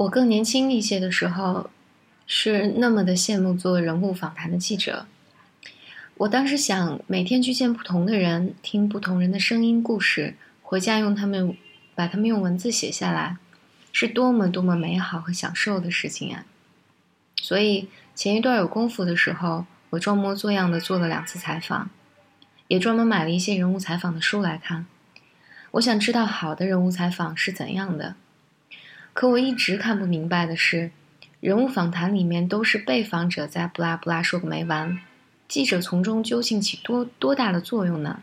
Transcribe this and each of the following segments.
我更年轻一些的时候，是那么的羡慕做人物访谈的记者。我当时想，每天去见不同的人，听不同人的声音、故事，回家用他们把他们用文字写下来，是多么多么美好和享受的事情啊！所以前一段有功夫的时候，我装模作样的做了两次采访，也专门买了一些人物采访的书来看。我想知道好的人物采访是怎样的。可我一直看不明白的是，人物访谈里面都是被访者在布拉布拉说个没完，记者从中究竟起多多大的作用呢？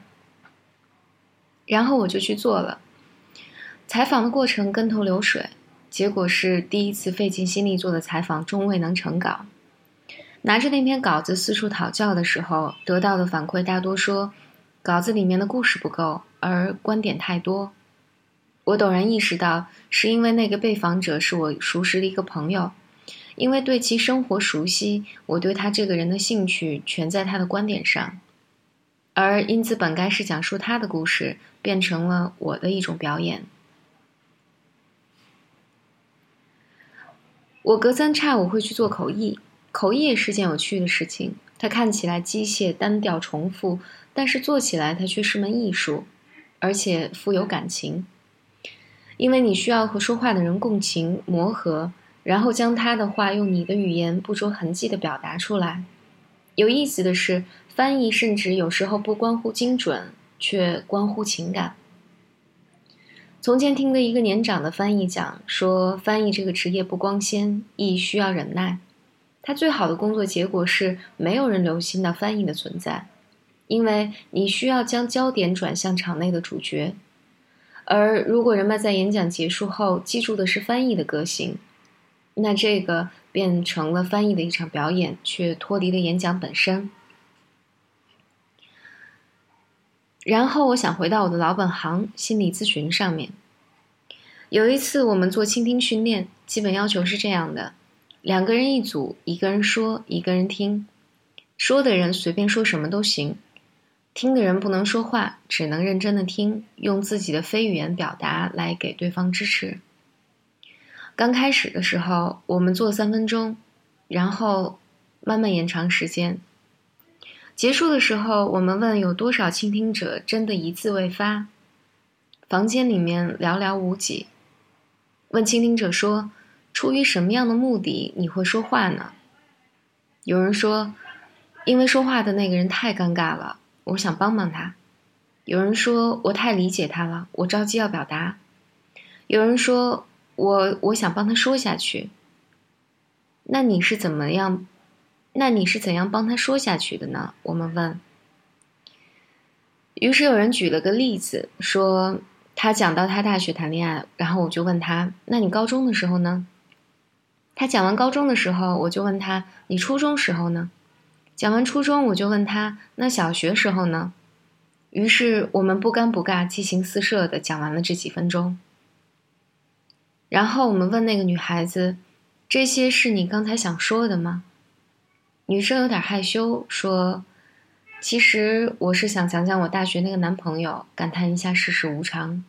然后我就去做了，采访的过程跟头流水，结果是第一次费尽心力做的采访终未能成稿。拿着那篇稿子四处讨教的时候，得到的反馈大多说，稿子里面的故事不够，而观点太多。我陡然意识到，是因为那个被访者是我熟识的一个朋友，因为对其生活熟悉，我对他这个人的兴趣全在他的观点上，而因此本该是讲述他的故事，变成了我的一种表演。我隔三差五会去做口译，口译也是件有趣的事情。它看起来机械、单调、重复，但是做起来它却是门艺术，而且富有感情。因为你需要和说话的人共情、磨合，然后将他的话用你的语言不着痕迹的表达出来。有意思的是，翻译甚至有时候不关乎精准，却关乎情感。从前听的一个年长的翻译讲说，翻译这个职业不光鲜，亦需要忍耐。他最好的工作结果是没有人留心到翻译的存在，因为你需要将焦点转向场内的主角。而如果人们在演讲结束后记住的是翻译的个性，那这个变成了翻译的一场表演，却脱离了演讲本身。然后我想回到我的老本行——心理咨询上面。有一次我们做倾听训练，基本要求是这样的：两个人一组，一个人说，一个人听。说的人随便说什么都行。听的人不能说话，只能认真的听，用自己的非语言表达来给对方支持。刚开始的时候，我们做三分钟，然后慢慢延长时间。结束的时候，我们问有多少倾听者真的一字未发？房间里面寥寥无几。问倾听者说：“出于什么样的目的你会说话呢？”有人说：“因为说话的那个人太尴尬了。”我想帮帮他。有人说我太理解他了，我着急要表达。有人说我我想帮他说下去。那你是怎么样？那你是怎样帮他说下去的呢？我们问。于是有人举了个例子，说他讲到他大学谈恋爱，然后我就问他：那你高中的时候呢？他讲完高中的时候，我就问他：你初中时候呢？讲完初中，我就问他：“那小学时候呢？”于是我们不尴不尬、激情四射的讲完了这几分钟。然后我们问那个女孩子：“这些是你刚才想说的吗？”女生有点害羞，说：“其实我是想讲讲我大学那个男朋友，感叹一下世事无常。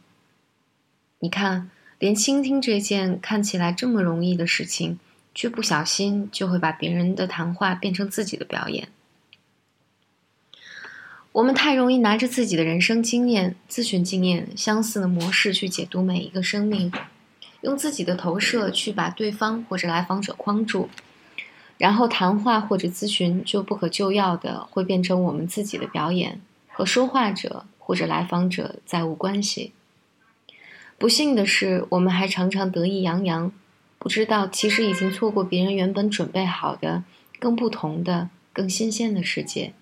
你看，连倾听这件看起来这么容易的事情。”却不小心就会把别人的谈话变成自己的表演。我们太容易拿着自己的人生经验、咨询经验相似的模式去解读每一个生命，用自己的投射去把对方或者来访者框住，然后谈话或者咨询就不可救药的会变成我们自己的表演，和说话者或者来访者再无关系。不幸的是，我们还常常得意洋洋。不知道，其实已经错过别人原本准备好的、更不同的、更新鲜的世界。